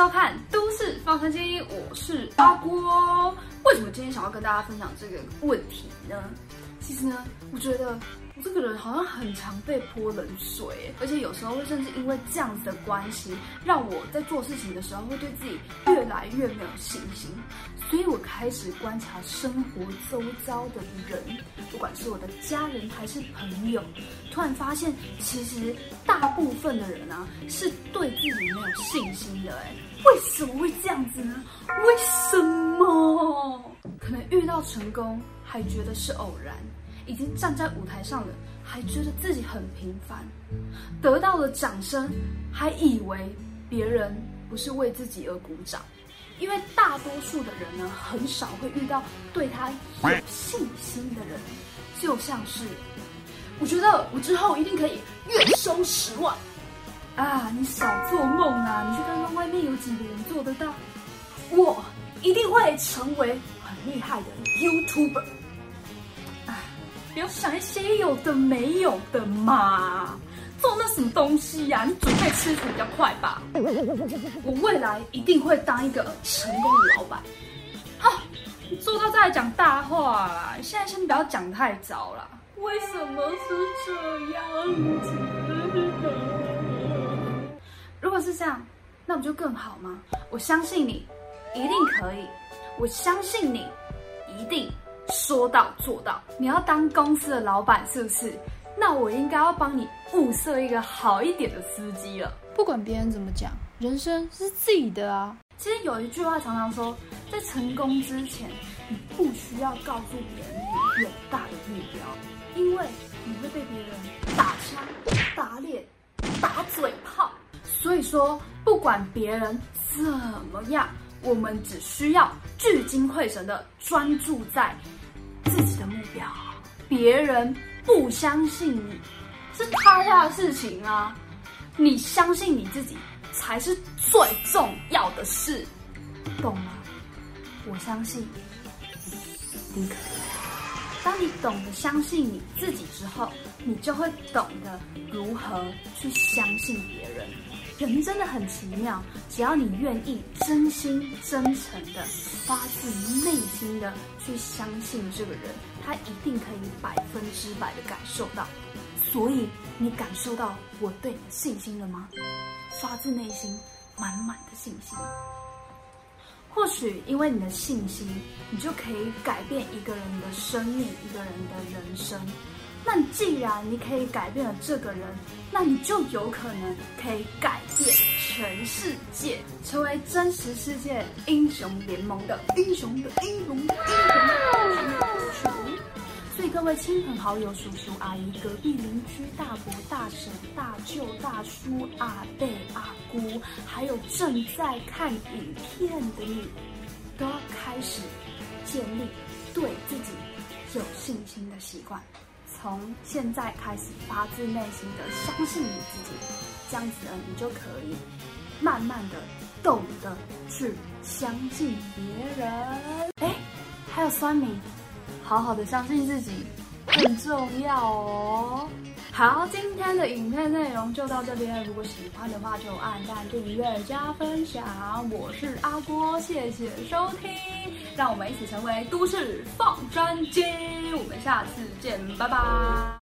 收看《都市放山鸡》，我是阿郭。为什么今天想要跟大家分享这个问题呢？其实呢，我觉得这个人好像很常被泼冷水，而且有时候会甚至因为这样子的关系，让我在做事情的时候会对自己越来越没有信心。所以我开始观察生活周遭的人，不管是我的家人还是朋友，突然发现，其实大部分的人啊，是对自己没有信心的。哎，为什么会这样子呢？为什么？可能遇到成功还觉得是偶然，已经站在舞台上了还觉得自己很平凡，得到了掌声还以为别人不是为自己而鼓掌。因为大多数的人呢，很少会遇到对他有信心的人，就像是，我觉得我之后一定可以月收十万，啊，你少做梦啊！你去看看外面有几个人做得到，我一定会成为很厉害的 YouTuber，不要想一些有的没有的嘛。做那什么东西呀？你准备吃才比较快吧。我未来一定会当一个成功的老板。好，做到再讲大话啦。现在先不要讲太早啦。为什么是这样子？如果是这样，那不就更好吗？我相信你一定可以。我相信你一定说到做到。你要当公司的老板是不是？那我应该要帮你物色一个好一点的司机了。不管别人怎么讲，人生是自己的啊。其实有一句话常常说，在成功之前，你不需要告诉别人你远大的目标，因为你会被别人打枪、打脸、打嘴炮。所以说，不管别人怎么样，我们只需要聚精会神的专注在自己的目标。别人。不相信你是他家的事情啊，你相信你自己才是最重要的事，懂吗？我相信你可以。当你懂得相信你自己之后，你就会懂得如何去相信别人。人真的很奇妙，只要你愿意真心真诚的、发自内心的去相信这个人，他一定可以百分之百的感受到。所以，你感受到我对你的信心了吗？发自内心，满满的信心。或许因为你的信心，你就可以改变一个人的生命，一个人的人生。那既然你可以改变了这个人，那你就有可能可以改全世界，成为真实世界英雄联盟的英雄的英雄的英雄。所以各位亲朋好友、叔叔阿姨、隔壁邻居、大伯大婶、大舅大叔、阿伯阿姑，还有正在看影片的你，都要开始建立对自己有信心的习惯。从现在开始，发自内心的相信你自己，这样子呢，你就可以慢慢的懂得去相信别人。哎，还有酸民，好好的相信自己很重要哦。好，今今天的影片内容就到这边。如果喜欢的话，就按赞、订阅、加分享。我是阿郭，谢谢收听，让我们一起成为都市放专机。我们下次见，拜拜。